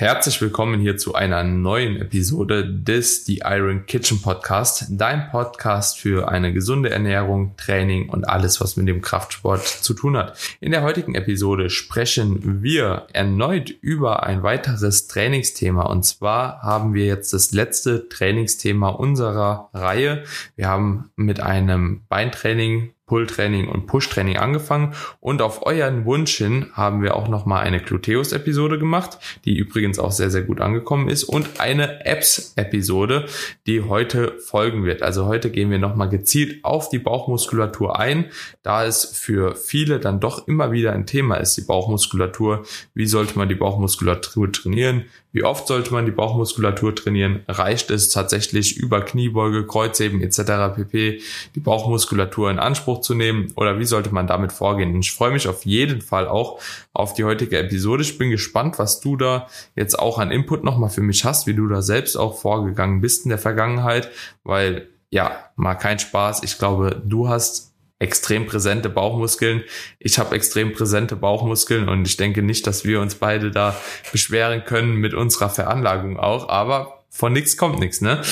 Herzlich willkommen hier zu einer neuen Episode des The Iron Kitchen Podcast, dein Podcast für eine gesunde Ernährung, Training und alles, was mit dem Kraftsport zu tun hat. In der heutigen Episode sprechen wir erneut über ein weiteres Trainingsthema und zwar haben wir jetzt das letzte Trainingsthema unserer Reihe. Wir haben mit einem Beintraining Pull-Training und Push-Training angefangen und auf euren Wunsch hin haben wir auch nochmal eine Gluteus-Episode gemacht, die übrigens auch sehr, sehr gut angekommen ist und eine Apps-Episode, die heute folgen wird. Also heute gehen wir nochmal gezielt auf die Bauchmuskulatur ein, da es für viele dann doch immer wieder ein Thema ist, die Bauchmuskulatur. Wie sollte man die Bauchmuskulatur trainieren? Wie oft sollte man die Bauchmuskulatur trainieren? Reicht es tatsächlich über Kniebeuge, Kreuzheben etc. pp. die Bauchmuskulatur in Anspruch zu nehmen oder wie sollte man damit vorgehen? Und ich freue mich auf jeden Fall auch auf die heutige Episode. Ich bin gespannt, was du da jetzt auch an Input nochmal für mich hast, wie du da selbst auch vorgegangen bist in der Vergangenheit, weil ja, mal kein Spaß. Ich glaube, du hast extrem präsente Bauchmuskeln. Ich habe extrem präsente Bauchmuskeln und ich denke nicht, dass wir uns beide da beschweren können mit unserer Veranlagung auch, aber von nichts kommt nichts, ne?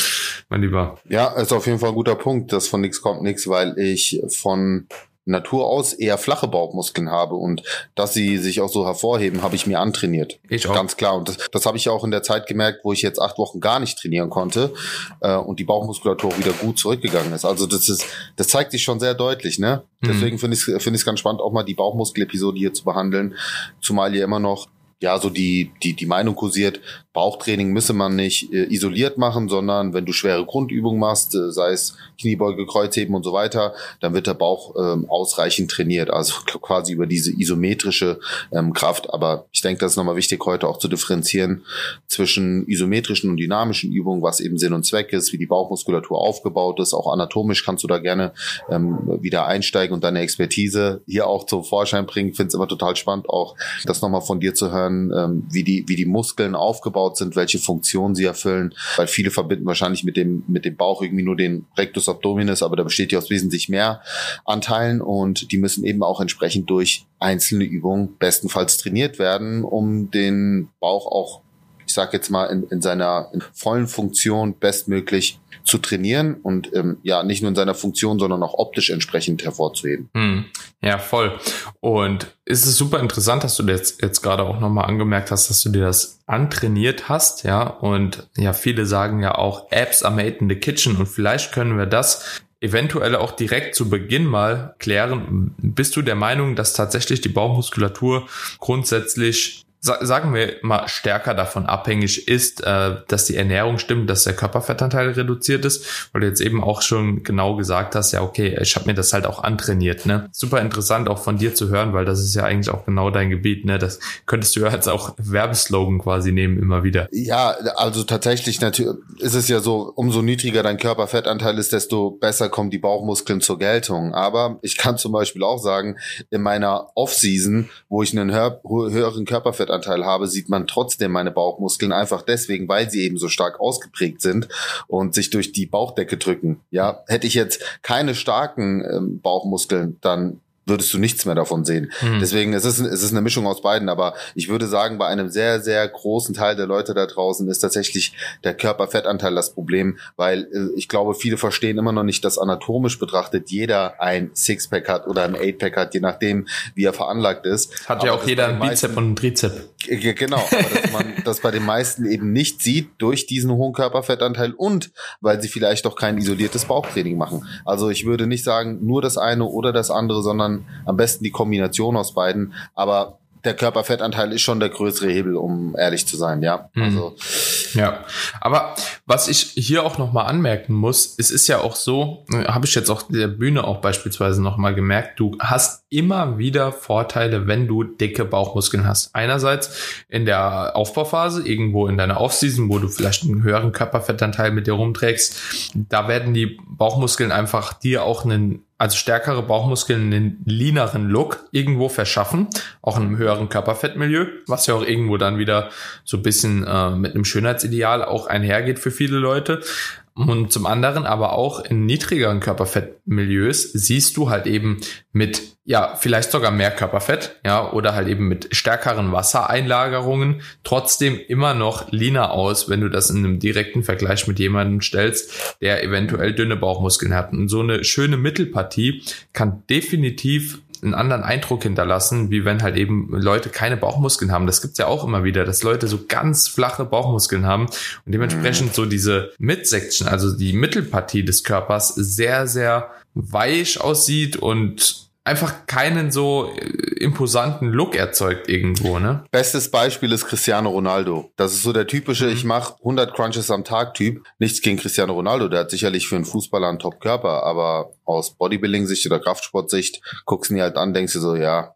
Mein Lieber. Ja, ist auf jeden Fall ein guter Punkt, dass von nichts kommt nichts, weil ich von Natur aus eher flache Bauchmuskeln habe und dass sie sich auch so hervorheben, habe ich mir antrainiert. Ich auch. Ganz klar. Und das, das habe ich auch in der Zeit gemerkt, wo ich jetzt acht Wochen gar nicht trainieren konnte äh, und die Bauchmuskulatur wieder gut zurückgegangen ist. Also das ist, das zeigt sich schon sehr deutlich, ne? Mhm. Deswegen finde ich es finde ich ganz spannend, auch mal die Bauchmuskelepisode hier zu behandeln, zumal ihr immer noch ja so die die die Meinung kursiert, Bauchtraining müsse man nicht äh, isoliert machen, sondern wenn du schwere Grundübungen machst, äh, sei es Kniebeuge, Kreuzheben und so weiter, dann wird der Bauch ähm, ausreichend trainiert, also quasi über diese isometrische ähm, Kraft. Aber ich denke, das ist nochmal wichtig, heute auch zu differenzieren zwischen isometrischen und dynamischen Übungen, was eben Sinn und Zweck ist, wie die Bauchmuskulatur aufgebaut ist. Auch anatomisch kannst du da gerne ähm, wieder einsteigen und deine Expertise hier auch zum Vorschein bringen. Ich finde es immer total spannend, auch das nochmal von dir zu hören, ähm, wie, die, wie die Muskeln aufgebaut aufgebaut sind, welche Funktionen sie erfüllen, weil viele verbinden wahrscheinlich mit dem, mit dem Bauch irgendwie nur den Rectus abdominis, aber da besteht ja aus wesentlich mehr Anteilen und die müssen eben auch entsprechend durch einzelne Übungen bestenfalls trainiert werden, um den Bauch auch sage jetzt mal, in, in seiner in vollen Funktion bestmöglich zu trainieren und ähm, ja, nicht nur in seiner Funktion, sondern auch optisch entsprechend hervorzuheben. Hm. Ja, voll. Und ist es super interessant, dass du jetzt, jetzt gerade auch nochmal angemerkt hast, dass du dir das antrainiert hast, ja. Und ja, viele sagen ja auch, Apps are made in the kitchen und vielleicht können wir das eventuell auch direkt zu Beginn mal klären. Bist du der Meinung, dass tatsächlich die Bauchmuskulatur grundsätzlich sagen wir mal, stärker davon abhängig ist, äh, dass die Ernährung stimmt, dass der Körperfettanteil reduziert ist, weil du jetzt eben auch schon genau gesagt hast, ja, okay, ich habe mir das halt auch antrainiert. Ne? Super interessant auch von dir zu hören, weil das ist ja eigentlich auch genau dein Gebiet. Ne? Das könntest du ja als auch Werbeslogan quasi nehmen immer wieder. Ja, also tatsächlich natürlich ist es ja so, umso niedriger dein Körperfettanteil ist, desto besser kommen die Bauchmuskeln zur Geltung. Aber ich kann zum Beispiel auch sagen, in meiner Off-Season, wo ich einen höheren Körperfett Körperfettanteil habe, sieht man trotzdem meine Bauchmuskeln einfach deswegen, weil sie eben so stark ausgeprägt sind und sich durch die Bauchdecke drücken. Ja, hätte ich jetzt keine starken ähm, Bauchmuskeln, dann würdest du nichts mehr davon sehen. Mhm. Deswegen es ist es ist eine Mischung aus beiden, aber ich würde sagen, bei einem sehr sehr großen Teil der Leute da draußen ist tatsächlich der Körperfettanteil das Problem, weil äh, ich glaube, viele verstehen immer noch nicht, dass anatomisch betrachtet jeder ein Sixpack hat oder ein Eightpack hat, je nachdem, wie er veranlagt ist. Hat aber ja auch jeder ein Bizep und ein Trizep. Genau, aber dass man das bei den meisten eben nicht sieht durch diesen hohen Körperfettanteil und weil sie vielleicht doch kein isoliertes Bauchtraining machen. Also ich würde nicht sagen, nur das eine oder das andere, sondern am besten die Kombination aus beiden. Aber der Körperfettanteil ist schon der größere Hebel, um ehrlich zu sein, ja. Mhm. Also ja, aber was ich hier auch noch mal anmerken muss, es ist ja auch so, äh, habe ich jetzt auch der Bühne auch beispielsweise noch mal gemerkt, du hast immer wieder Vorteile, wenn du dicke Bauchmuskeln hast. Einerseits in der Aufbauphase, irgendwo in deiner Offseason, wo du vielleicht einen höheren Körperfettanteil mit dir rumträgst, da werden die Bauchmuskeln einfach dir auch einen also stärkere Bauchmuskeln einen leaneren Look irgendwo verschaffen, auch in einem höheren Körperfettmilieu, was ja auch irgendwo dann wieder so ein bisschen äh, mit einem Schönheitsideal auch einhergeht für viele Leute. Und zum anderen aber auch in niedrigeren Körperfettmilieus siehst du halt eben mit, ja, vielleicht sogar mehr Körperfett, ja, oder halt eben mit stärkeren Wassereinlagerungen trotzdem immer noch leaner aus, wenn du das in einem direkten Vergleich mit jemandem stellst, der eventuell dünne Bauchmuskeln hat. Und so eine schöne Mittelpartie kann definitiv einen anderen Eindruck hinterlassen, wie wenn halt eben Leute keine Bauchmuskeln haben. Das gibt's ja auch immer wieder, dass Leute so ganz flache Bauchmuskeln haben und dementsprechend mhm. so diese Midsection, also die Mittelpartie des Körpers sehr, sehr weich aussieht und einfach keinen so äh, imposanten Look erzeugt irgendwo, ne? Bestes Beispiel ist Cristiano Ronaldo. Das ist so der typische, mhm. ich mache 100 Crunches am Tag Typ. Nichts gegen Cristiano Ronaldo, der hat sicherlich für einen Fußballer einen Top-Körper, aber aus Bodybuilding-Sicht oder Kraftsport-Sicht guckst du ihn halt an, denkst du so, ja,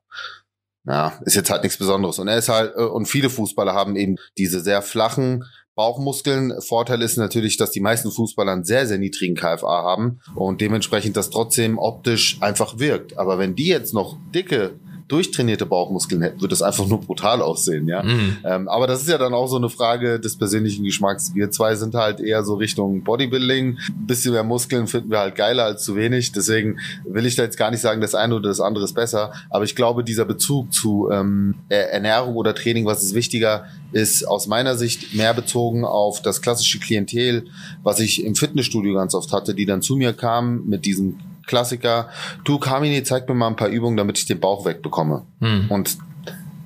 ja, ist jetzt halt nichts Besonderes. Und er ist halt, äh, und viele Fußballer haben eben diese sehr flachen, Bauchmuskeln. Vorteil ist natürlich, dass die meisten Fußballer einen sehr, sehr niedrigen KFA haben und dementsprechend das trotzdem optisch einfach wirkt. Aber wenn die jetzt noch dicke durchtrainierte Bauchmuskeln hätten, würde es einfach nur brutal aussehen, ja. Mhm. Ähm, aber das ist ja dann auch so eine Frage des persönlichen Geschmacks. Wir zwei sind halt eher so Richtung Bodybuilding. Ein bisschen mehr Muskeln finden wir halt geiler als zu wenig. Deswegen will ich da jetzt gar nicht sagen, das eine oder das andere ist besser. Aber ich glaube, dieser Bezug zu ähm, Ernährung oder Training, was ist wichtiger, ist aus meiner Sicht mehr bezogen auf das klassische Klientel, was ich im Fitnessstudio ganz oft hatte, die dann zu mir kamen mit diesem Klassiker, du Kamini, zeig mir mal ein paar Übungen, damit ich den Bauch wegbekomme. Hm. Und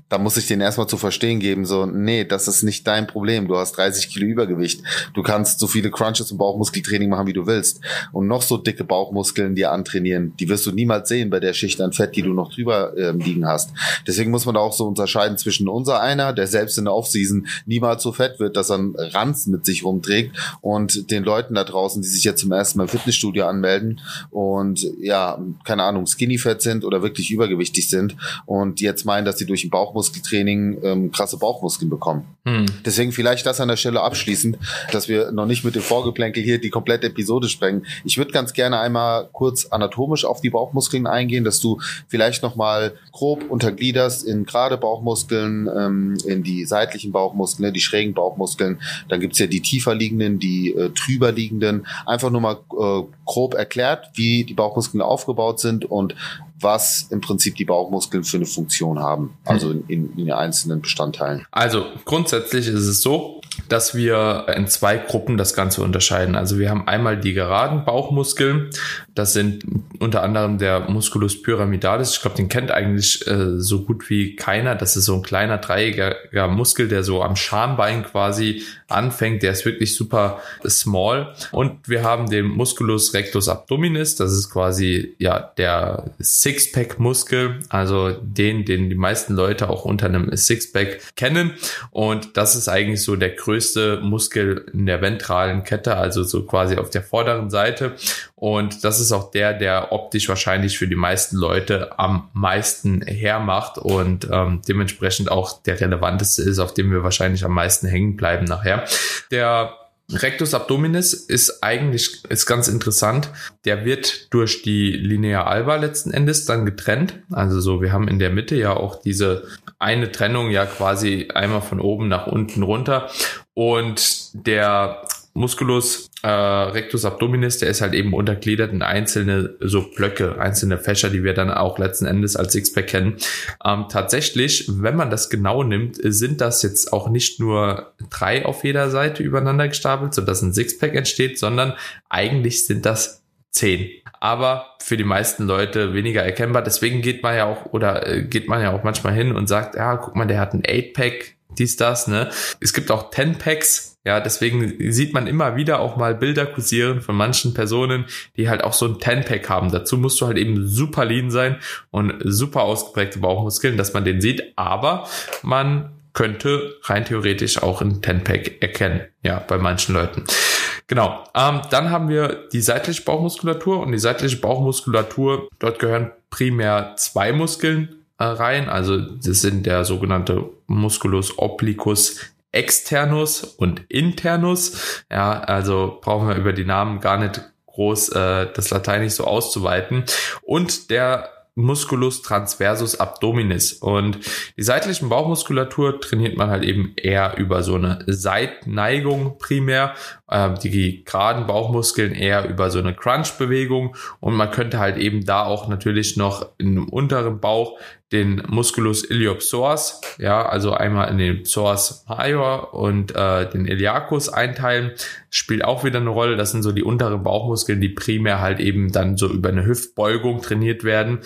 da muss ich den erstmal zu verstehen geben, so, nee, das ist nicht dein Problem. Du hast 30 Kilo Übergewicht. Du kannst so viele Crunches und Bauchmuskeltraining machen, wie du willst. Und noch so dicke Bauchmuskeln dir antrainieren, die wirst du niemals sehen bei der Schicht an Fett, die du noch drüber ähm, liegen hast. Deswegen muss man da auch so unterscheiden zwischen unser einer, der selbst in der Offseason niemals so fett wird, dass er einen Ranz mit sich rumträgt und den Leuten da draußen, die sich jetzt zum ersten Mal im Fitnessstudio anmelden und ja, keine Ahnung, skinny fett sind oder wirklich übergewichtig sind und jetzt meinen, dass sie durch den Bauch Bauchmuskeltraining ähm, krasse Bauchmuskeln bekommen. Hm. Deswegen vielleicht das an der Stelle abschließend, dass wir noch nicht mit dem Vorgeplänkel hier die komplette Episode sprengen. Ich würde ganz gerne einmal kurz anatomisch auf die Bauchmuskeln eingehen, dass du vielleicht noch mal grob untergliederst in gerade Bauchmuskeln, ähm, in die seitlichen Bauchmuskeln, die schrägen Bauchmuskeln. Dann gibt's ja die tiefer liegenden, die äh, trüber liegenden. Einfach nur mal äh, grob erklärt, wie die Bauchmuskeln aufgebaut sind und was im Prinzip die Bauchmuskeln für eine Funktion haben, also in, in, in den einzelnen Bestandteilen. Also grundsätzlich ist es so, dass wir in zwei Gruppen das Ganze unterscheiden. Also wir haben einmal die geraden Bauchmuskeln. Das sind unter anderem der Musculus pyramidalis. Ich glaube, den kennt eigentlich äh, so gut wie keiner. Das ist so ein kleiner dreieckiger Muskel, der so am Schambein quasi anfängt. Der ist wirklich super small. Und wir haben den Musculus rectus abdominis. Das ist quasi ja der Sixpack-Muskel, also den, den die meisten Leute auch unter einem Sixpack kennen. Und das ist eigentlich so der größte Muskel in der ventralen Kette, also so quasi auf der vorderen Seite. Und das ist auch der, der optisch wahrscheinlich für die meisten Leute am meisten hermacht und ähm, dementsprechend auch der relevanteste ist, auf dem wir wahrscheinlich am meisten hängen bleiben nachher. Der Rectus abdominis ist eigentlich ist ganz interessant. Der wird durch die Linea alba letzten Endes dann getrennt. Also so, wir haben in der Mitte ja auch diese eine Trennung ja quasi einmal von oben nach unten runter. Und der Musculus äh, rectus abdominis, der ist halt eben untergliedert in einzelne so Blöcke, einzelne Fächer, die wir dann auch letzten Endes als Sixpack kennen. Ähm, tatsächlich, wenn man das genau nimmt, sind das jetzt auch nicht nur drei auf jeder Seite übereinander gestapelt, sodass ein Sixpack entsteht, sondern eigentlich sind das zehn. Aber für die meisten Leute weniger erkennbar. Deswegen geht man ja auch oder äh, geht man ja auch manchmal hin und sagt, ja, guck mal, der hat ein 8-Pack, dies, das, ne? Es gibt auch 10-Packs, ja, deswegen sieht man immer wieder auch mal Bilder kursieren von manchen Personen, die halt auch so ein Ten-Pack haben. Dazu musst du halt eben super lean sein und super ausgeprägte Bauchmuskeln, dass man den sieht. Aber man könnte rein theoretisch auch ein Ten-Pack erkennen. Ja, bei manchen Leuten. Genau. Ähm, dann haben wir die seitliche Bauchmuskulatur und die seitliche Bauchmuskulatur, dort gehören primär zwei Muskeln äh, rein. Also das sind der sogenannte Musculus obliquus externus und internus. Ja, also brauchen wir über die Namen gar nicht groß äh, das Lateinisch so auszuweiten. Und der Musculus transversus abdominis. Und die seitlichen Bauchmuskulatur trainiert man halt eben eher über so eine Seitneigung primär äh, die geraden Bauchmuskeln eher über so eine Crunch-Bewegung und man könnte halt eben da auch natürlich noch im unteren Bauch den Musculus iliopsoas, ja, also einmal in den Psoas major und äh, den Iliacus einteilen, spielt auch wieder eine Rolle. Das sind so die unteren Bauchmuskeln, die primär halt eben dann so über eine Hüftbeugung trainiert werden.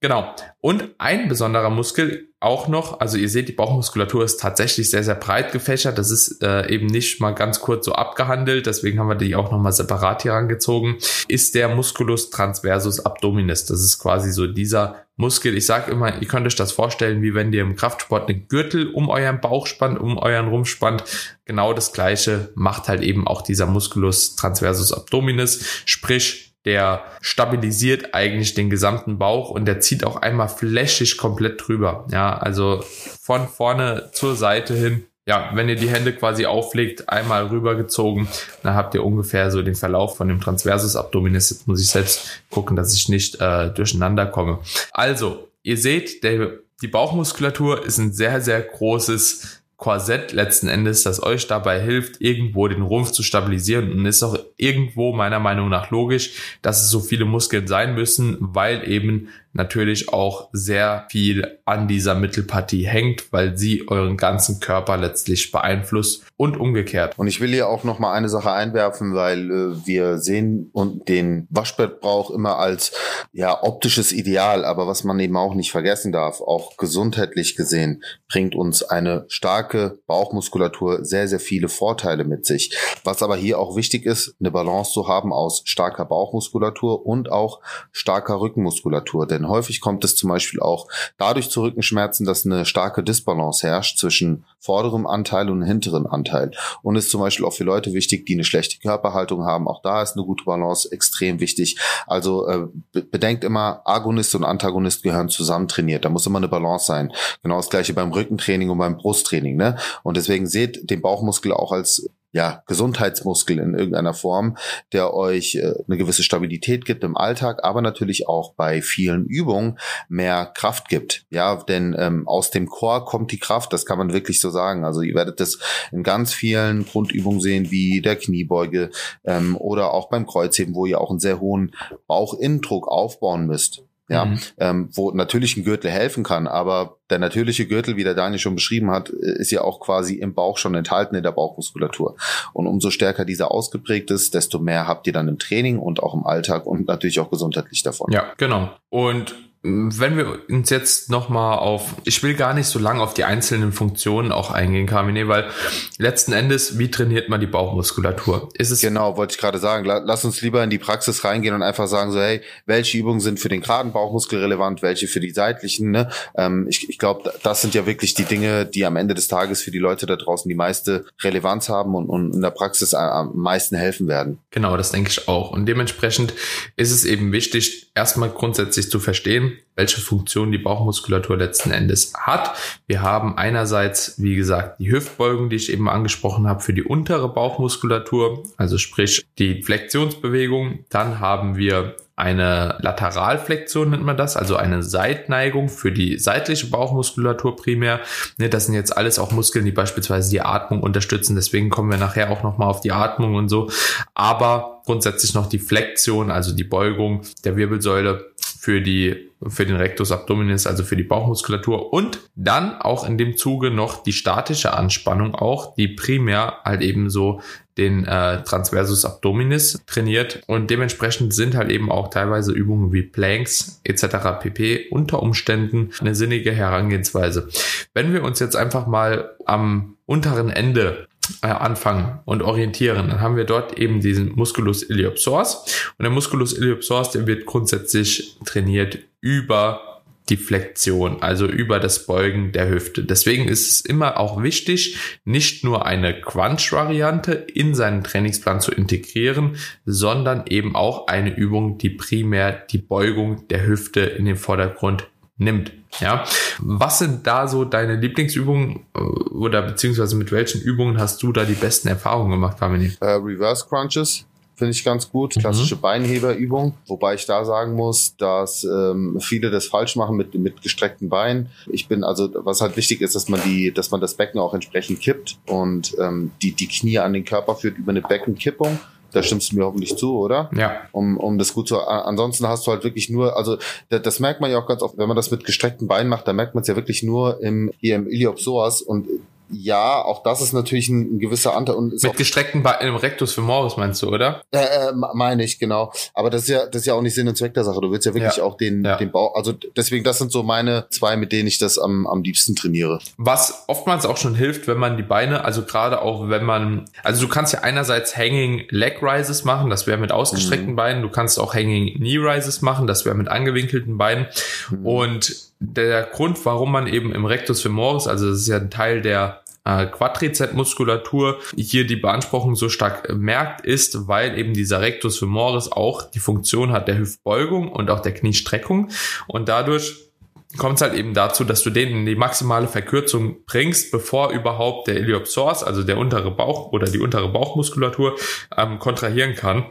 Genau. Und ein besonderer Muskel auch noch, also ihr seht, die Bauchmuskulatur ist tatsächlich sehr, sehr breit gefächert. Das ist äh, eben nicht mal ganz kurz so abgehandelt, deswegen haben wir die auch nochmal separat hier angezogen, ist der Musculus transversus abdominis. Das ist quasi so dieser Muskel. Ich sage immer, ihr könnt euch das vorstellen, wie wenn ihr im Kraftsport einen Gürtel um euren Bauch spannt, um euren Rumpf spannt. Genau das gleiche macht halt eben auch dieser Musculus transversus abdominis, sprich der stabilisiert eigentlich den gesamten Bauch und der zieht auch einmal flächig komplett drüber. Ja, also von vorne zur Seite hin. Ja, wenn ihr die Hände quasi auflegt, einmal rübergezogen, dann habt ihr ungefähr so den Verlauf von dem Transversus Abdominis. Jetzt muss ich selbst gucken, dass ich nicht äh, durcheinander komme. Also, ihr seht, der, die Bauchmuskulatur ist ein sehr, sehr großes Korsett letzten Endes, das euch dabei hilft, irgendwo den Rumpf zu stabilisieren. Und ist auch irgendwo meiner Meinung nach logisch, dass es so viele Muskeln sein müssen, weil eben natürlich auch sehr viel an dieser Mittelpartie hängt, weil sie euren ganzen Körper letztlich beeinflusst und umgekehrt. Und ich will hier auch noch mal eine Sache einwerfen, weil äh, wir sehen und den Waschbettbrauch immer als ja optisches Ideal, aber was man eben auch nicht vergessen darf, auch gesundheitlich gesehen bringt uns eine starke Bauchmuskulatur sehr sehr viele Vorteile mit sich. Was aber hier auch wichtig ist, eine Balance zu haben aus starker Bauchmuskulatur und auch starker Rückenmuskulatur, denn denn häufig kommt es zum Beispiel auch dadurch zu Rückenschmerzen, dass eine starke Disbalance herrscht zwischen vorderem Anteil und hinteren Anteil. Und ist zum Beispiel auch für Leute wichtig, die eine schlechte Körperhaltung haben. Auch da ist eine gute Balance extrem wichtig. Also äh, bedenkt immer, Agonist und Antagonist gehören zusammen trainiert. Da muss immer eine Balance sein. Genau das gleiche beim Rückentraining und beim Brusttraining. Ne? Und deswegen seht den Bauchmuskel auch als ja, Gesundheitsmuskel in irgendeiner Form, der euch äh, eine gewisse Stabilität gibt im Alltag, aber natürlich auch bei vielen Übungen mehr Kraft gibt. Ja, denn ähm, aus dem Chor kommt die Kraft, das kann man wirklich so sagen. Also ihr werdet das in ganz vielen Grundübungen sehen, wie der Kniebeuge ähm, oder auch beim Kreuzheben, wo ihr auch einen sehr hohen Bauchinnendruck aufbauen müsst ja, mhm. ähm, wo natürlich ein Gürtel helfen kann, aber der natürliche Gürtel, wie der Daniel schon beschrieben hat, ist ja auch quasi im Bauch schon enthalten in der Bauchmuskulatur. Und umso stärker dieser ausgeprägt ist, desto mehr habt ihr dann im Training und auch im Alltag und natürlich auch gesundheitlich davon. Ja, genau. Und wenn wir uns jetzt nochmal auf, ich will gar nicht so lange auf die einzelnen Funktionen auch eingehen, Carmine, weil letzten Endes, wie trainiert man die Bauchmuskulatur? Ist es genau, wollte ich gerade sagen. Lass uns lieber in die Praxis reingehen und einfach sagen so, hey, welche Übungen sind für den geraden Bauchmuskel relevant, welche für die seitlichen? Ne? Ähm, ich ich glaube, das sind ja wirklich die Dinge, die am Ende des Tages für die Leute da draußen die meiste Relevanz haben und, und in der Praxis am meisten helfen werden. Genau, das denke ich auch. Und dementsprechend ist es eben wichtig, erstmal grundsätzlich zu verstehen, welche Funktion die Bauchmuskulatur letzten Endes hat. Wir haben einerseits, wie gesagt, die Hüftbeugung, die ich eben angesprochen habe, für die untere Bauchmuskulatur, also sprich die Flexionsbewegung. Dann haben wir eine Lateralflexion nennt man das, also eine Seitneigung für die seitliche Bauchmuskulatur primär. Ne, das sind jetzt alles auch Muskeln, die beispielsweise die Atmung unterstützen. Deswegen kommen wir nachher auch nochmal auf die Atmung und so. Aber grundsätzlich noch die Flexion, also die Beugung der Wirbelsäule für die für den Rectus abdominis, also für die Bauchmuskulatur und dann auch in dem Zuge noch die statische Anspannung auch, die primär halt eben so den äh, Transversus abdominis trainiert und dementsprechend sind halt eben auch teilweise Übungen wie Planks etc. pp. unter Umständen eine sinnige Herangehensweise. Wenn wir uns jetzt einfach mal am unteren Ende äh, anfangen und orientieren, dann haben wir dort eben diesen Musculus iliopsoas und der Musculus iliopsoas, der wird grundsätzlich trainiert über die Flexion, also über das Beugen der Hüfte. Deswegen ist es immer auch wichtig, nicht nur eine Crunch-Variante in seinen Trainingsplan zu integrieren, sondern eben auch eine Übung, die primär die Beugung der Hüfte in den Vordergrund nimmt. Ja, was sind da so deine Lieblingsübungen äh, oder beziehungsweise mit welchen Übungen hast du da die besten Erfahrungen gemacht, Kamini? Uh, Reverse Crunches finde ich ganz gut. Klassische mhm. Beinheberübung, wobei ich da sagen muss, dass ähm, viele das falsch machen mit, mit gestreckten Beinen. Ich bin also, was halt wichtig ist, dass man die, dass man das Becken auch entsprechend kippt und ähm, die, die Knie an den Körper führt über eine Beckenkippung. Da stimmst du mir hoffentlich zu, oder? Ja. Um, um das gut zu. Ansonsten hast du halt wirklich nur, also das, das merkt man ja auch ganz oft, wenn man das mit gestreckten Beinen macht, da merkt man es ja wirklich nur im, hier im Iliopsoas und ja, auch das ist natürlich ein, ein gewisser Anteil. Und Mit gestreckten Beinen im Rectus femoris meinst du, oder? Äh, äh, meine ich, genau. Aber das ist ja, das ist ja auch nicht Sinn und Zweck der Sache. Du willst ja wirklich ja. auch den, ja. den Bauch, also deswegen, das sind so meine zwei, mit denen ich das am, am liebsten trainiere. Was oftmals auch schon hilft, wenn man die Beine, also gerade auch wenn man, also du kannst ja einerseits Hanging Leg Rises machen, das wäre mit ausgestreckten mhm. Beinen. Du kannst auch Hanging Knee Rises machen, das wäre mit angewinkelten Beinen. Mhm. Und der Grund, warum man eben im Rectus femoris, also das ist ja ein Teil der äh, Quadrizepsmuskulatur hier die Beanspruchung so stark merkt, ist, weil eben dieser Rectus femoris auch die Funktion hat der Hüftbeugung und auch der Kniestreckung und dadurch kommt es halt eben dazu, dass du den in die maximale Verkürzung bringst, bevor überhaupt der Iliopsoas, also der untere Bauch oder die untere Bauchmuskulatur ähm, kontrahieren kann.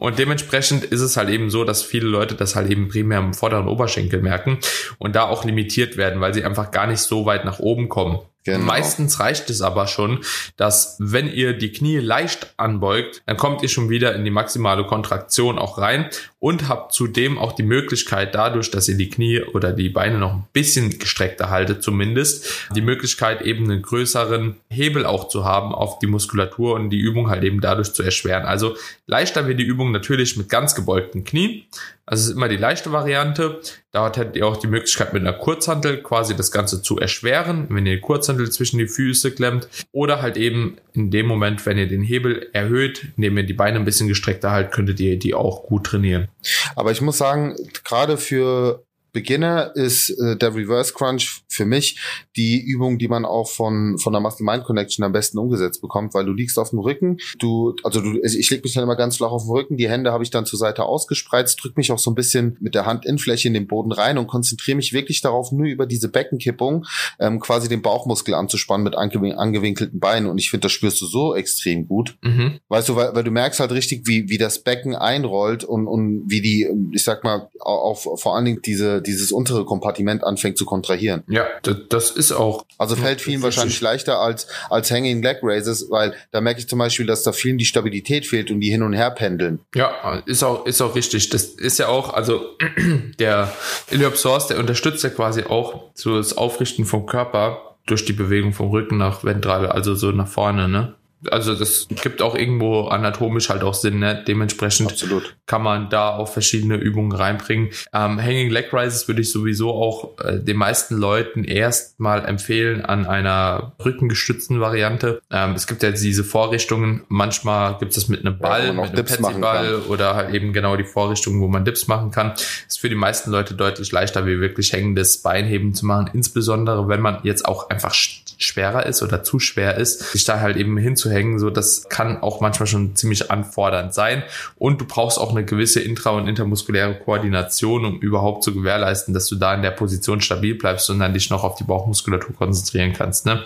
Und dementsprechend ist es halt eben so, dass viele Leute das halt eben primär im vorderen Oberschenkel merken und da auch limitiert werden, weil sie einfach gar nicht so weit nach oben kommen. Genau. Meistens reicht es aber schon, dass wenn ihr die Knie leicht anbeugt, dann kommt ihr schon wieder in die maximale Kontraktion auch rein und habt zudem auch die Möglichkeit dadurch, dass ihr die Knie oder die Beine noch ein bisschen gestreckter haltet zumindest, die Möglichkeit eben einen größeren Hebel auch zu haben auf die Muskulatur und die Übung halt eben dadurch zu erschweren. Also leichter wird die Übung natürlich mit ganz gebeugten Knien. Also ist immer die leichte Variante. Dort hättet ihr auch die Möglichkeit mit einer Kurzhantel quasi das Ganze zu erschweren, wenn ihr die Kurzhantel zwischen die Füße klemmt. Oder halt eben in dem Moment, wenn ihr den Hebel erhöht, indem ihr die Beine ein bisschen gestreckter haltet, könntet ihr die auch gut trainieren. Aber ich muss sagen, gerade für Beginner ist äh, der Reverse Crunch für mich die Übung, die man auch von von der Muscle Mind Connection am besten umgesetzt bekommt, weil du liegst auf dem Rücken, du also du ich leg mich dann immer ganz flach auf den Rücken, die Hände habe ich dann zur Seite ausgespreizt, drück mich auch so ein bisschen mit der Handinnenfläche in den Boden rein und konzentriere mich wirklich darauf, nur über diese Beckenkippung ähm, quasi den Bauchmuskel anzuspannen mit angewin angewinkelten Beinen und ich finde, das spürst du so extrem gut. Mhm. Weißt du, weil, weil du merkst halt richtig, wie wie das Becken einrollt und und wie die ich sag mal auch vor allen Dingen diese dieses untere Kompartiment anfängt zu kontrahieren. Ja, das ist auch. Also fällt vielen wahrscheinlich leichter als, als Hanging Leg Raises, weil da merke ich zum Beispiel, dass da vielen die Stabilität fehlt und die hin und her pendeln. Ja, ist auch, ist auch richtig. Das ist ja auch, also der Iliopsoas, der unterstützt ja quasi auch so das Aufrichten vom Körper durch die Bewegung vom Rücken nach ventral, also so nach vorne, ne? Also das gibt auch irgendwo anatomisch halt auch Sinn, ne? Dementsprechend Absolut. kann man da auch verschiedene Übungen reinbringen. Ähm, Hanging Leg Rises würde ich sowieso auch äh, den meisten Leuten erstmal empfehlen an einer rückengestützten Variante. Ähm, es gibt ja diese Vorrichtungen, manchmal gibt es mit einem Ball, ja, mit einem Petsy-Ball oder halt eben genau die Vorrichtungen, wo man Dips machen kann. Ist für die meisten Leute deutlich leichter, wie wirklich hängendes Beinheben zu machen, insbesondere wenn man jetzt auch einfach schwerer ist oder zu schwer ist, sich da halt eben hinzuhängen, so das kann auch manchmal schon ziemlich anfordernd sein und du brauchst auch eine gewisse intra- und intermuskuläre Koordination, um überhaupt zu gewährleisten, dass du da in der Position stabil bleibst und dann dich noch auf die Bauchmuskulatur konzentrieren kannst, ne?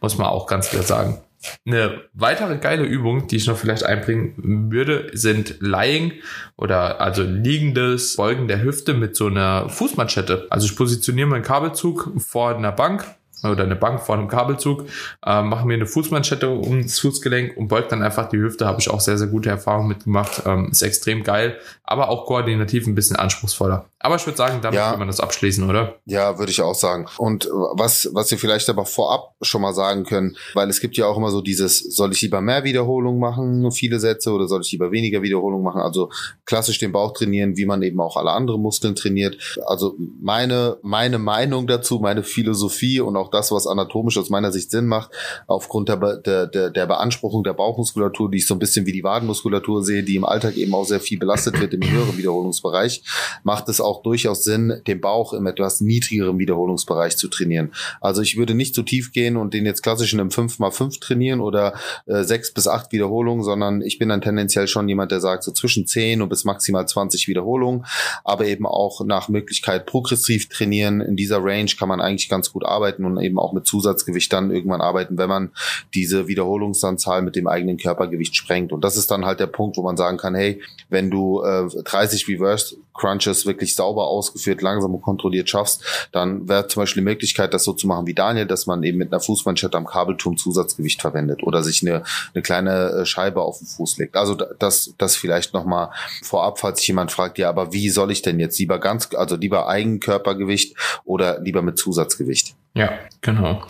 Muss man auch ganz klar sagen. Eine weitere geile Übung, die ich noch vielleicht einbringen würde, sind Lying oder also liegendes Beugen der Hüfte mit so einer Fußmanschette. Also ich positioniere meinen Kabelzug vor einer Bank, oder eine Bank vor einem Kabelzug, äh, mache mir eine Fußmanschette um das Fußgelenk und beug dann einfach die Hüfte. Habe ich auch sehr, sehr gute Erfahrungen mitgemacht. Ähm, ist extrem geil, aber auch koordinativ ein bisschen anspruchsvoller. Aber ich würde sagen, damit ja. kann man das abschließen, oder? Ja, würde ich auch sagen. Und was, was wir vielleicht aber vorab schon mal sagen können, weil es gibt ja auch immer so dieses, soll ich lieber mehr Wiederholungen machen, viele Sätze, oder soll ich lieber weniger Wiederholungen machen? Also klassisch den Bauch trainieren, wie man eben auch alle anderen Muskeln trainiert. Also meine, meine Meinung dazu, meine Philosophie und auch das, was anatomisch aus meiner Sicht Sinn macht, aufgrund der, der, der, Beanspruchung der Bauchmuskulatur, die ich so ein bisschen wie die Wadenmuskulatur sehe, die im Alltag eben auch sehr viel belastet wird im höheren Wiederholungsbereich, macht es auch durchaus Sinn, den Bauch im etwas niedrigeren Wiederholungsbereich zu trainieren. Also ich würde nicht so tief gehen und den jetzt klassisch in einem 5x5 trainieren oder äh, 6 bis 8 Wiederholungen, sondern ich bin dann tendenziell schon jemand, der sagt so zwischen 10 und bis maximal 20 Wiederholungen, aber eben auch nach Möglichkeit progressiv trainieren. In dieser Range kann man eigentlich ganz gut arbeiten und eben auch mit Zusatzgewicht dann irgendwann arbeiten, wenn man diese Wiederholungsanzahl mit dem eigenen Körpergewicht sprengt. Und das ist dann halt der Punkt, wo man sagen kann, hey, wenn du äh, 30 Reverse Crunches wirklich sauber ausgeführt, langsam und kontrolliert schaffst, dann wäre zum Beispiel die Möglichkeit, das so zu machen wie Daniel, dass man eben mit einer Fußmanschette am Kabelturm Zusatzgewicht verwendet oder sich eine, eine kleine äh, Scheibe auf den Fuß legt. Also das, das vielleicht nochmal vorab, falls sich jemand fragt, ja, aber wie soll ich denn jetzt lieber ganz, also lieber Eigenkörpergewicht oder lieber mit Zusatzgewicht? Ja, genau.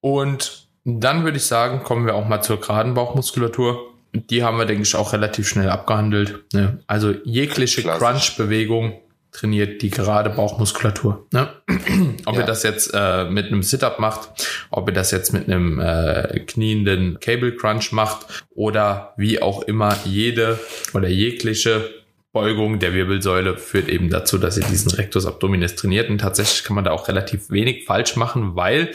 Und dann würde ich sagen, kommen wir auch mal zur geraden Bauchmuskulatur die haben wir, denke ich, auch relativ schnell abgehandelt. Ne? Also jegliche Crunch-Bewegung trainiert die gerade Bauchmuskulatur. Ne? ob ja. ihr das jetzt äh, mit einem Sit-Up macht, ob ihr das jetzt mit einem äh, knienden Cable Crunch macht oder wie auch immer jede oder jegliche Beugung der Wirbelsäule führt eben dazu, dass ihr diesen Rectus Abdominis trainiert. Und tatsächlich kann man da auch relativ wenig falsch machen, weil,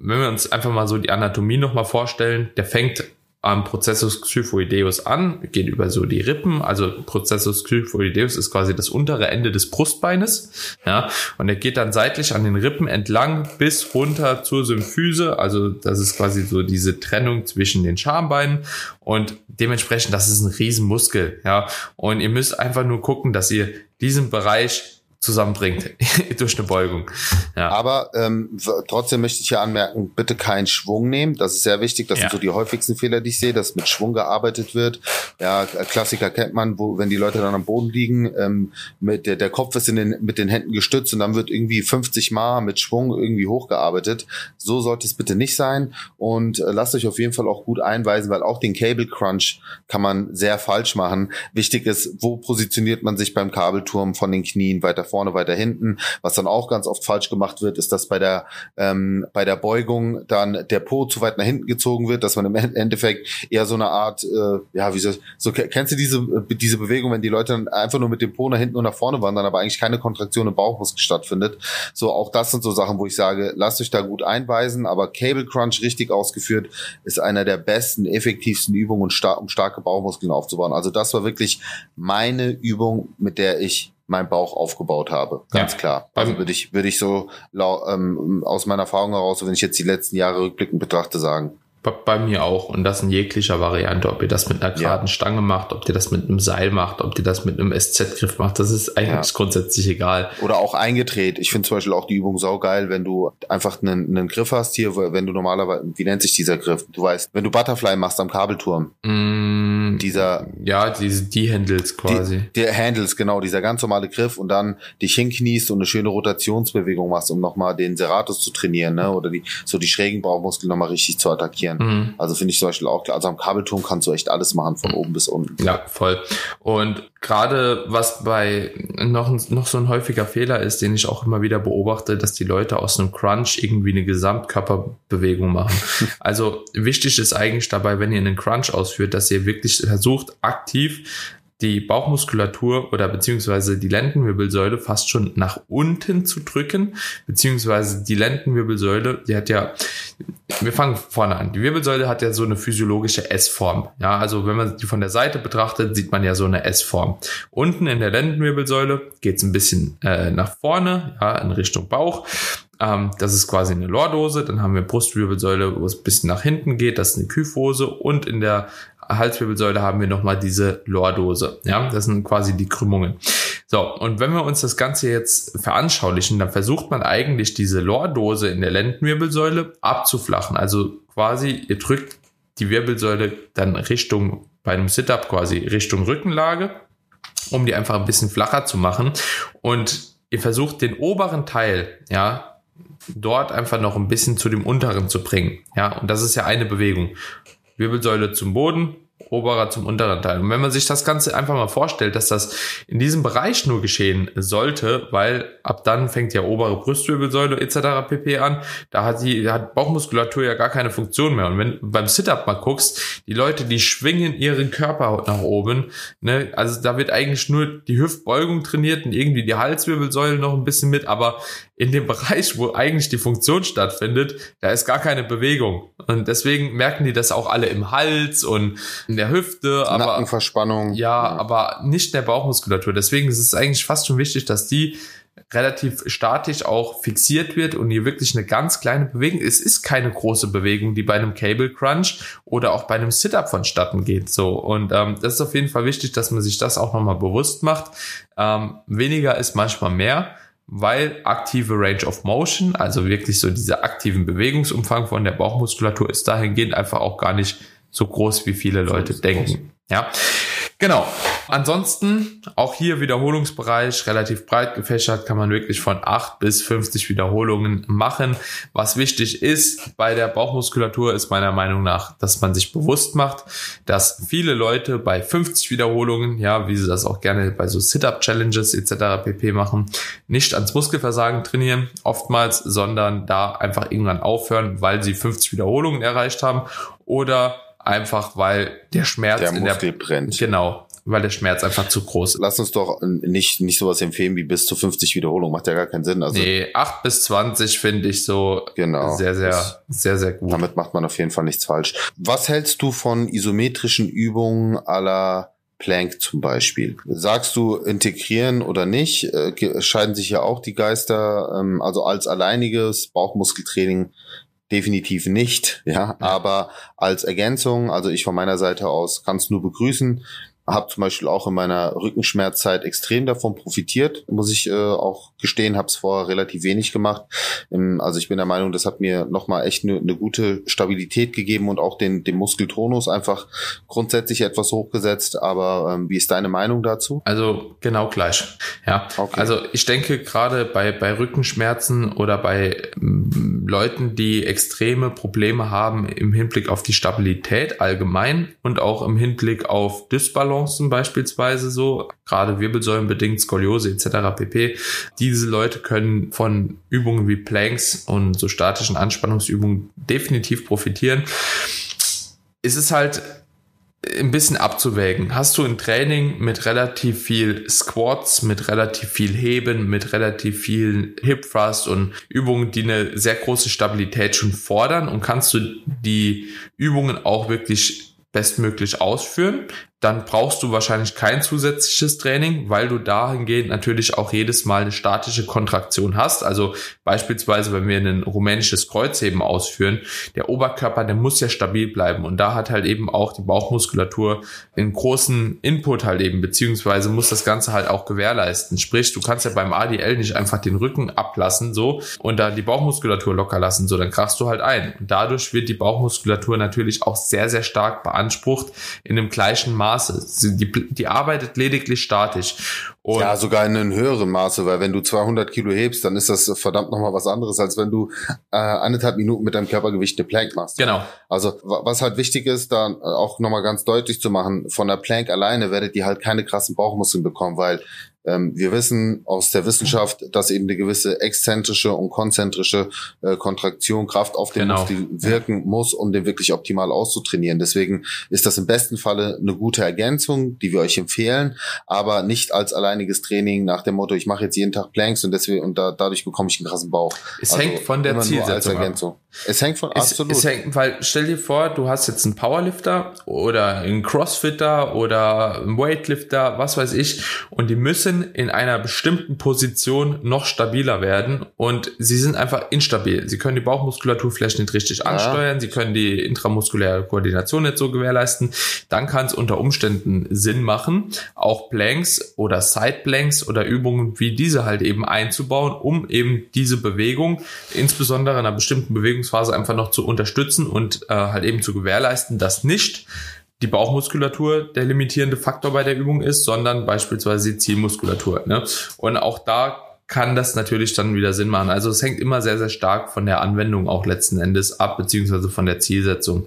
wenn wir uns einfach mal so die Anatomie nochmal vorstellen, der fängt am Prozessus xyphoideus an, geht über so die Rippen, also Prozessus xyphoideus ist quasi das untere Ende des Brustbeines, ja, und er geht dann seitlich an den Rippen entlang bis runter zur Symphyse, also das ist quasi so diese Trennung zwischen den Schambeinen. Und dementsprechend, das ist ein Riesenmuskel, ja, und ihr müsst einfach nur gucken, dass ihr diesen Bereich zusammenbringt durch eine Beugung. Ja. Aber ähm, trotzdem möchte ich hier anmerken, bitte keinen Schwung nehmen. Das ist sehr wichtig. Das ja. sind so die häufigsten Fehler, die ich sehe, dass mit Schwung gearbeitet wird. Ja, Klassiker kennt man, wo wenn die Leute dann am Boden liegen, ähm, mit der, der Kopf ist in den, mit den Händen gestützt und dann wird irgendwie 50 Mal mit Schwung irgendwie hochgearbeitet. So sollte es bitte nicht sein. Und äh, lasst euch auf jeden Fall auch gut einweisen, weil auch den Cable Crunch kann man sehr falsch machen. Wichtig ist, wo positioniert man sich beim Kabelturm von den Knien weiter vorne, weiter hinten. Was dann auch ganz oft falsch gemacht wird, ist, dass bei der ähm, bei der Beugung dann der Po zu weit nach hinten gezogen wird, dass man im Endeffekt eher so eine Art, äh, ja, wie so, so kennst du diese äh, diese Bewegung, wenn die Leute dann einfach nur mit dem Po nach hinten und nach vorne wandern, aber eigentlich keine Kontraktion im Bauchmuskel stattfindet. So auch das sind so Sachen, wo ich sage, lasst euch da gut einweisen, aber Cable Crunch richtig ausgeführt ist einer der besten, effektivsten Übungen, um starke Bauchmuskeln aufzubauen. Also das war wirklich meine Übung, mit der ich mein Bauch aufgebaut habe. Ganz ja. klar. Also würde ich, würde ich so ähm, aus meiner Erfahrung heraus, wenn ich jetzt die letzten Jahre rückblickend betrachte, sagen. Bei mir auch. Und das in jeglicher Variante. Ob ihr das mit einer geraden ja. Stange macht, ob ihr das mit einem Seil macht, ob ihr das mit einem SZ-Griff macht, das ist eigentlich ja. grundsätzlich egal. Oder auch eingedreht. Ich finde zum Beispiel auch die Übung saugeil, wenn du einfach einen, einen Griff hast hier, wenn du normalerweise, wie nennt sich dieser Griff? Du weißt, wenn du Butterfly machst am Kabelturm. Mm, dieser. Ja, diese, die Handles quasi. Die, die Handles, genau, dieser ganz normale Griff und dann dich hinkniest und eine schöne Rotationsbewegung machst, um nochmal den Serratus zu trainieren, ne? Oder die, so die schrägen Bauchmuskeln nochmal richtig zu attackieren trainieren. Mhm. Also finde ich zum Beispiel auch klar. Also am Kabelturm kannst du echt alles machen, von mhm. oben bis unten. Ja, voll. Und gerade was bei noch, noch so ein häufiger Fehler ist, den ich auch immer wieder beobachte, dass die Leute aus einem Crunch irgendwie eine Gesamtkörperbewegung machen. also wichtig ist eigentlich dabei, wenn ihr einen Crunch ausführt, dass ihr wirklich versucht, aktiv die Bauchmuskulatur oder beziehungsweise die Lendenwirbelsäule fast schon nach unten zu drücken, beziehungsweise die Lendenwirbelsäule, die hat ja, wir fangen vorne an. Die Wirbelsäule hat ja so eine physiologische S-Form. Ja, also wenn man die von der Seite betrachtet, sieht man ja so eine S-Form. Unten in der Lendenwirbelsäule geht es ein bisschen äh, nach vorne, ja, in Richtung Bauch. Ähm, das ist quasi eine Lordose. Dann haben wir Brustwirbelsäule, wo es ein bisschen nach hinten geht. Das ist eine Kyphose. Und in der Halswirbelsäule haben wir nochmal diese Lordose. Ja, das sind quasi die Krümmungen. So, und wenn wir uns das Ganze jetzt veranschaulichen, dann versucht man eigentlich diese Lordose in der Lendenwirbelsäule abzuflachen. Also quasi, ihr drückt die Wirbelsäule dann Richtung, bei einem Sit-Up quasi Richtung Rückenlage, um die einfach ein bisschen flacher zu machen. Und ihr versucht den oberen Teil, ja, dort einfach noch ein bisschen zu dem unteren zu bringen. Ja, und das ist ja eine Bewegung. Wirbelsäule zum Boden, oberer zum unteren Teil. Und wenn man sich das Ganze einfach mal vorstellt, dass das in diesem Bereich nur geschehen sollte, weil ab dann fängt ja obere Brustwirbelsäule etc. pp an, da hat die hat Bauchmuskulatur ja gar keine Funktion mehr. Und wenn beim Sit-Up mal guckst, die Leute, die schwingen ihren Körper nach oben, ne, also da wird eigentlich nur die Hüftbeugung trainiert und irgendwie die Halswirbelsäule noch ein bisschen mit, aber in dem Bereich, wo eigentlich die Funktion stattfindet, da ist gar keine Bewegung. Und deswegen merken die das auch alle im Hals und in der Hüfte. Aber, Nackenverspannung. Ja, ja, aber nicht in der Bauchmuskulatur. Deswegen ist es eigentlich fast schon wichtig, dass die relativ statisch auch fixiert wird und hier wirklich eine ganz kleine Bewegung. Es ist keine große Bewegung, die bei einem Cable Crunch oder auch bei einem Sit-Up vonstatten geht. So und ähm, das ist auf jeden Fall wichtig, dass man sich das auch nochmal bewusst macht. Ähm, weniger ist manchmal mehr weil aktive Range of Motion, also wirklich so dieser aktiven Bewegungsumfang von der Bauchmuskulatur ist dahingehend einfach auch gar nicht so groß, wie viele Leute denken. Ja, genau. Ansonsten auch hier Wiederholungsbereich relativ breit gefächert, kann man wirklich von 8 bis 50 Wiederholungen machen. Was wichtig ist bei der Bauchmuskulatur ist meiner Meinung nach, dass man sich bewusst macht, dass viele Leute bei 50 Wiederholungen, ja, wie sie das auch gerne bei so Sit-Up-Challenges etc. pp machen, nicht ans Muskelversagen trainieren oftmals, sondern da einfach irgendwann aufhören, weil sie 50 Wiederholungen erreicht haben oder einfach weil der Schmerz der in Muskel der brennt. Genau, weil der Schmerz einfach zu groß ist. Lass uns doch nicht, nicht sowas empfehlen wie bis zu 50 Wiederholungen. Macht ja gar keinen Sinn. Also, nee, 8 bis 20 finde ich so genau, sehr, sehr, sehr, sehr gut. Damit macht man auf jeden Fall nichts falsch. Was hältst du von isometrischen Übungen aller Plank zum Beispiel. Sagst du integrieren oder nicht? Äh, scheiden sich ja auch die Geister. Ähm, also als alleiniges Bauchmuskeltraining definitiv nicht, ja, aber als Ergänzung, also ich von meiner Seite aus kann es nur begrüßen habe zum Beispiel auch in meiner Rückenschmerzzeit extrem davon profitiert, muss ich äh, auch gestehen, habe es vorher relativ wenig gemacht. Ähm, also ich bin der Meinung, das hat mir nochmal echt eine ne gute Stabilität gegeben und auch den, den Muskeltonus einfach grundsätzlich etwas hochgesetzt. Aber ähm, wie ist deine Meinung dazu? Also genau gleich. Ja, okay. also ich denke gerade bei, bei Rückenschmerzen oder bei ähm, Leuten, die extreme Probleme haben im Hinblick auf die Stabilität allgemein und auch im Hinblick auf Dysbalance, Osteoporen beispielsweise so, gerade Wirbelsäulenbedingt, Skoliose etc. pp. Diese Leute können von Übungen wie Planks und so statischen Anspannungsübungen definitiv profitieren. Es ist halt ein bisschen abzuwägen. Hast du ein Training mit relativ viel Squats, mit relativ viel Heben, mit relativ viel Hip Thrust und Übungen, die eine sehr große Stabilität schon fordern und kannst du die Übungen auch wirklich bestmöglich ausführen, dann brauchst du wahrscheinlich kein zusätzliches Training, weil du dahingehend natürlich auch jedes Mal eine statische Kontraktion hast. Also beispielsweise, wenn wir ein rumänisches Kreuzheben ausführen, der Oberkörper, der muss ja stabil bleiben und da hat halt eben auch die Bauchmuskulatur einen großen Input halt eben, beziehungsweise muss das Ganze halt auch gewährleisten. Sprich, du kannst ja beim ADL nicht einfach den Rücken ablassen so und da die Bauchmuskulatur locker lassen, so dann krachst du halt ein. Und dadurch wird die Bauchmuskulatur natürlich auch sehr, sehr stark beansprucht in dem gleichen Maß Maße. Die, die arbeitet lediglich statisch. Und ja, sogar in einem höheren Maße, weil wenn du 200 Kilo hebst, dann ist das verdammt nochmal was anderes, als wenn du äh, anderthalb Minuten mit deinem Körpergewicht eine Plank machst. Genau. Also was halt wichtig ist, da auch nochmal ganz deutlich zu machen, von der Plank alleine werdet ihr halt keine krassen Bauchmuskeln bekommen, weil ähm, wir wissen aus der Wissenschaft, dass eben eine gewisse exzentrische und konzentrische äh, Kontraktion Kraft auf den genau. Muskel wirken muss, um den wirklich optimal auszutrainieren. Deswegen ist das im besten Falle eine gute Ergänzung, die wir euch empfehlen, aber nicht als alleiniges Training nach dem Motto, ich mache jetzt jeden Tag Planks und deswegen und da, dadurch bekomme ich einen krassen Bauch. Es also hängt von der Zielsetzung ab. Es hängt von es, absolut. Es hängt, weil stell dir vor, du hast jetzt einen Powerlifter oder einen Crossfitter oder einen Weightlifter, was weiß ich, und die müssen in einer bestimmten Position noch stabiler werden und sie sind einfach instabil. Sie können die Bauchmuskulatur vielleicht nicht richtig ansteuern, ja. sie können die intramuskuläre Koordination nicht so gewährleisten. Dann kann es unter Umständen Sinn machen, auch Planks oder Side Planks oder Übungen wie diese halt eben einzubauen, um eben diese Bewegung, insbesondere in einer bestimmten Bewegungsphase einfach noch zu unterstützen und äh, halt eben zu gewährleisten, dass nicht die Bauchmuskulatur der limitierende Faktor bei der Übung ist, sondern beispielsweise die Zielmuskulatur. Ne? Und auch da kann das natürlich dann wieder Sinn machen. Also es hängt immer sehr, sehr stark von der Anwendung auch letzten Endes ab, beziehungsweise von der Zielsetzung.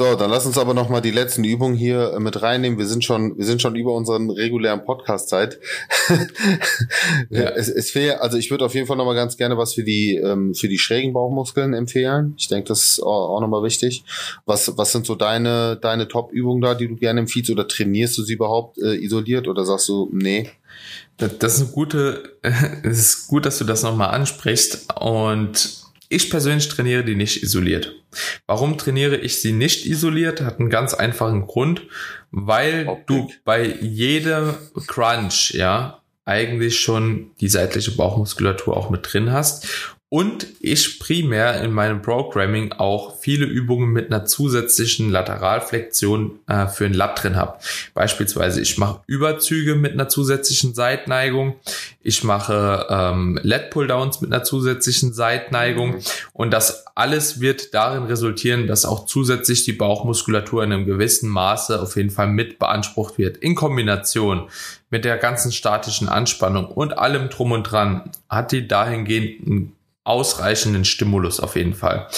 So, dann lass uns aber noch mal die letzten Übungen hier äh, mit reinnehmen. Wir sind schon, wir sind schon über unseren regulären Podcast-Zeit. ja. es, es fehlt, also ich würde auf jeden Fall noch mal ganz gerne was für die ähm, für die schrägen Bauchmuskeln empfehlen. Ich denke, das ist auch, auch noch mal wichtig. Was was sind so deine deine Top-Übungen da, die du gerne empfiehlst oder trainierst du sie überhaupt äh, isoliert oder sagst du nee? Das, das ist eine gute, es ist gut, dass du das noch mal ansprichst und ich persönlich trainiere die nicht isoliert. Warum trainiere ich sie nicht isoliert? Hat einen ganz einfachen Grund, weil okay. du bei jedem Crunch, ja, eigentlich schon die seitliche Bauchmuskulatur auch mit drin hast und ich primär in meinem Programming auch viele Übungen mit einer zusätzlichen Lateralflexion äh, für ein Lat drin habe. Beispielsweise ich mache Überzüge mit einer zusätzlichen Seitneigung, ich mache ähm, Lat Pulldowns mit einer zusätzlichen Seitneigung und das alles wird darin resultieren, dass auch zusätzlich die Bauchmuskulatur in einem gewissen Maße auf jeden Fall mit beansprucht wird. In Kombination mit der ganzen statischen Anspannung und allem drum und dran hat die dahingehend einen ausreichenden Stimulus auf jeden Fall.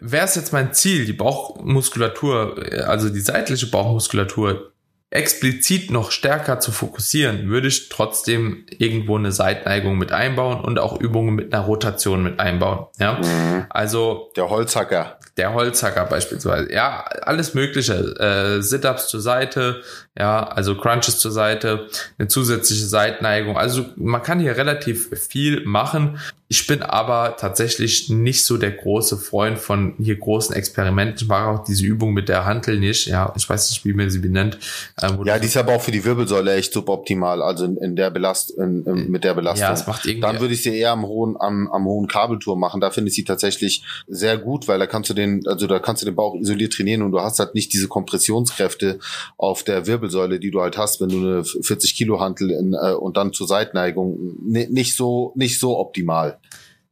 Wäre es jetzt mein Ziel, die Bauchmuskulatur, also die seitliche Bauchmuskulatur explizit noch stärker zu fokussieren, würde ich trotzdem irgendwo eine Seitneigung mit einbauen und auch Übungen mit einer Rotation mit einbauen. Ja, mhm. also der Holzhacker. Der Holzhacker beispielsweise. Ja, alles Mögliche. Äh, Sit-ups zur Seite, ja, also Crunches zur Seite, eine zusätzliche Seitneigung. Also man kann hier relativ viel machen. Ich bin aber tatsächlich nicht so der große Freund von hier großen Experimenten. Ich mache auch diese Übung mit der Hantel nicht. Ja, ich weiß nicht, wie man sie benennt. Ähm, ja, die ist aber auch für die Wirbelsäule echt suboptimal. Also in, in der Belast, in, in, mit der Belastung. Ja, es macht irgendwie. Dann würde ich sie eher am hohen, am, am hohen Kabelturm machen. Da finde ich sie tatsächlich sehr gut, weil da kannst du den, also da kannst du den Bauch isoliert trainieren und du hast halt nicht diese Kompressionskräfte auf der Wirbelsäule, die du halt hast, wenn du eine 40 Kilo Hantel in, äh, und dann zur Seitneigung nicht so, nicht so optimal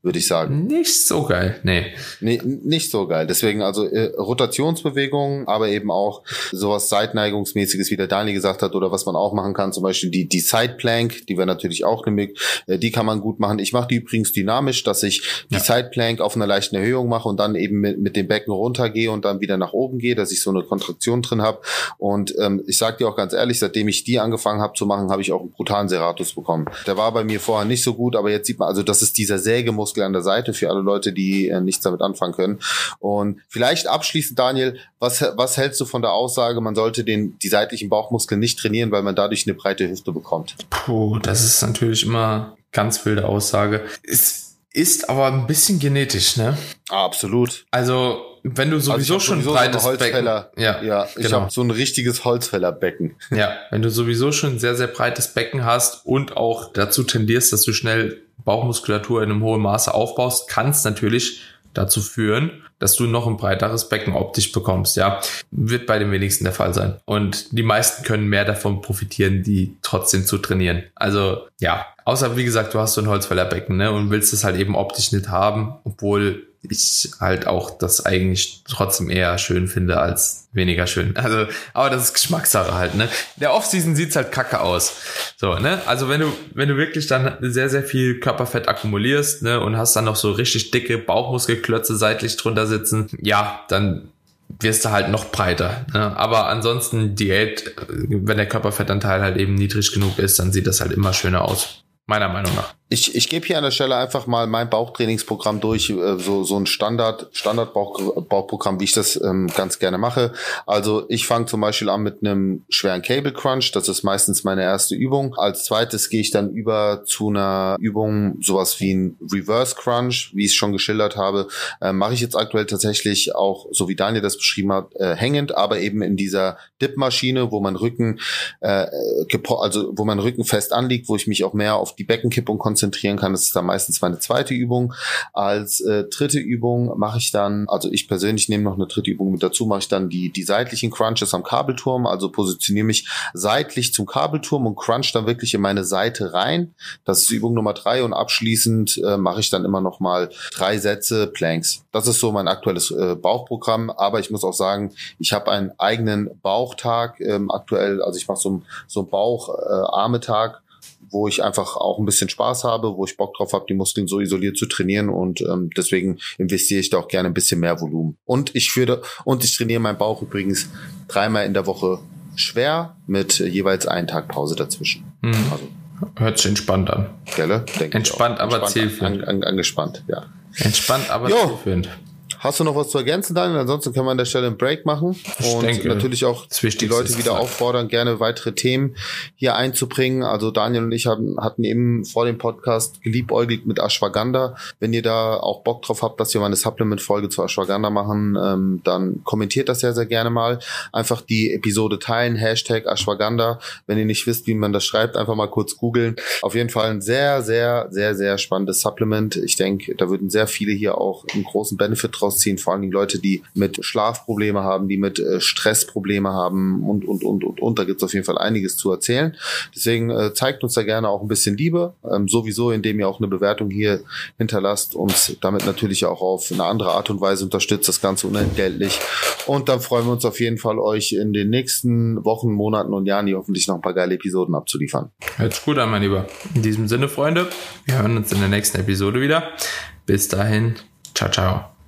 würde ich sagen. Nicht so geil, nee. nee nicht so geil. Deswegen also äh, Rotationsbewegungen, aber eben auch sowas Seitneigungsmäßiges, wie der Dani gesagt hat, oder was man auch machen kann, zum Beispiel die, die Side Plank, die wäre natürlich auch eine äh, die kann man gut machen. Ich mache die übrigens dynamisch, dass ich die ja. Side Plank auf einer leichten Erhöhung mache und dann eben mit, mit dem Becken runtergehe und dann wieder nach oben gehe, dass ich so eine Kontraktion drin habe. Und ähm, ich sage dir auch ganz ehrlich, seitdem ich die angefangen habe zu machen, habe ich auch einen brutalen Serratus bekommen. Der war bei mir vorher nicht so gut, aber jetzt sieht man, also das ist dieser Sägemuskel Muskel an der Seite für alle Leute, die äh, nichts damit anfangen können. Und vielleicht abschließend, Daniel, was, was hältst du von der Aussage, man sollte den, die seitlichen Bauchmuskeln nicht trainieren, weil man dadurch eine breite Hüfte bekommt? Puh, das ist natürlich immer ganz wilde Aussage. Es ist aber ein bisschen genetisch, ne? Absolut. Also wenn du sowieso also schon sowieso breites so Becken, ja, ja, ich genau. habe so ein richtiges Holzfällerbecken. Ja, wenn du sowieso schon ein sehr sehr breites Becken hast und auch dazu tendierst, dass du schnell Bauchmuskulatur in einem hohen Maße aufbaust, kann es natürlich dazu führen, dass du noch ein breiteres Becken optisch bekommst, ja. Wird bei den wenigsten der Fall sein. Und die meisten können mehr davon profitieren, die trotzdem zu trainieren. Also, ja. Außer, wie gesagt, du hast so ein Holzfällerbecken, ne, und willst es halt eben optisch nicht haben, obwohl ich halt auch das eigentlich trotzdem eher schön finde als weniger schön. Also, aber das ist Geschmackssache halt, ne? Der Offseason sieht's halt kacke aus. So, ne? Also, wenn du, wenn du wirklich dann sehr, sehr viel Körperfett akkumulierst, ne, und hast dann noch so richtig dicke Bauchmuskelklötze seitlich drunter sitzen, ja, dann wirst du halt noch breiter. Ne? Aber ansonsten Diät, wenn der Körperfettanteil halt eben niedrig genug ist, dann sieht das halt immer schöner aus. Meiner Meinung nach. Ich, ich gebe hier an der Stelle einfach mal mein Bauchtrainingsprogramm durch, äh, so, so ein Standard, Standard Bauch, Bauchprogramm, wie ich das ähm, ganz gerne mache. Also ich fange zum Beispiel an mit einem schweren Cable Crunch, das ist meistens meine erste Übung. Als zweites gehe ich dann über zu einer Übung, sowas wie ein Reverse Crunch, wie ich es schon geschildert habe, äh, mache ich jetzt aktuell tatsächlich auch, so wie Daniel das beschrieben hat, äh, hängend, aber eben in dieser Dip-Maschine, wo mein Rücken, äh, also wo mein Rücken fest anliegt, wo ich mich auch mehr auf die Beckenkippung konzentriere konzentrieren kann. Das ist dann meistens meine zweite Übung. Als äh, dritte Übung mache ich dann, also ich persönlich nehme noch eine dritte Übung mit dazu, mache ich dann die, die seitlichen Crunches am Kabelturm, also positioniere mich seitlich zum Kabelturm und crunch dann wirklich in meine Seite rein. Das ist Übung Nummer drei und abschließend äh, mache ich dann immer noch mal drei Sätze Planks. Das ist so mein aktuelles äh, Bauchprogramm, aber ich muss auch sagen, ich habe einen eigenen Bauchtag ähm, aktuell, also ich mache so, so einen Bauch-Arme-Tag wo ich einfach auch ein bisschen Spaß habe, wo ich Bock drauf habe, die Muskeln so isoliert zu trainieren und ähm, deswegen investiere ich da auch gerne ein bisschen mehr Volumen. Und ich führe und ich trainiere meinen Bauch übrigens dreimal in der Woche schwer mit jeweils einen Tag Pause dazwischen. Mhm. Also, Hört sich entspannt an. Gelle? Entspannt, aber zielführend. An, an, angespannt, ja. Entspannt, aber jo. zielführend. Hast du noch was zu ergänzen, Daniel? Ansonsten können wir an der Stelle einen Break machen ich und denke, natürlich auch die Leute wieder auffordern, gerne weitere Themen hier einzubringen. Also Daniel und ich haben, hatten eben vor dem Podcast geliebäugelt mit Ashwagandha. Wenn ihr da auch Bock drauf habt, dass wir mal eine Supplement-Folge zu Ashwagandha machen, ähm, dann kommentiert das sehr, sehr gerne mal. Einfach die Episode teilen, Hashtag Ashwagandha. Wenn ihr nicht wisst, wie man das schreibt, einfach mal kurz googeln. Auf jeden Fall ein sehr, sehr, sehr, sehr spannendes Supplement. Ich denke, da würden sehr viele hier auch einen großen Benefit draus ziehen. Vor allem die Leute, die mit Schlafprobleme haben, die mit äh, Stressprobleme haben und, und, und, und, und. Da gibt es auf jeden Fall einiges zu erzählen. Deswegen äh, zeigt uns da gerne auch ein bisschen Liebe. Ähm, sowieso, indem ihr auch eine Bewertung hier hinterlasst, uns damit natürlich auch auf eine andere Art und Weise unterstützt, das Ganze unentgeltlich. Und dann freuen wir uns auf jeden Fall, euch in den nächsten Wochen, Monaten und Jahren hier hoffentlich noch ein paar geile Episoden abzuliefern. Hört sich gut an, mein Lieber. In diesem Sinne, Freunde, wir hören uns in der nächsten Episode wieder. Bis dahin, ciao, ciao.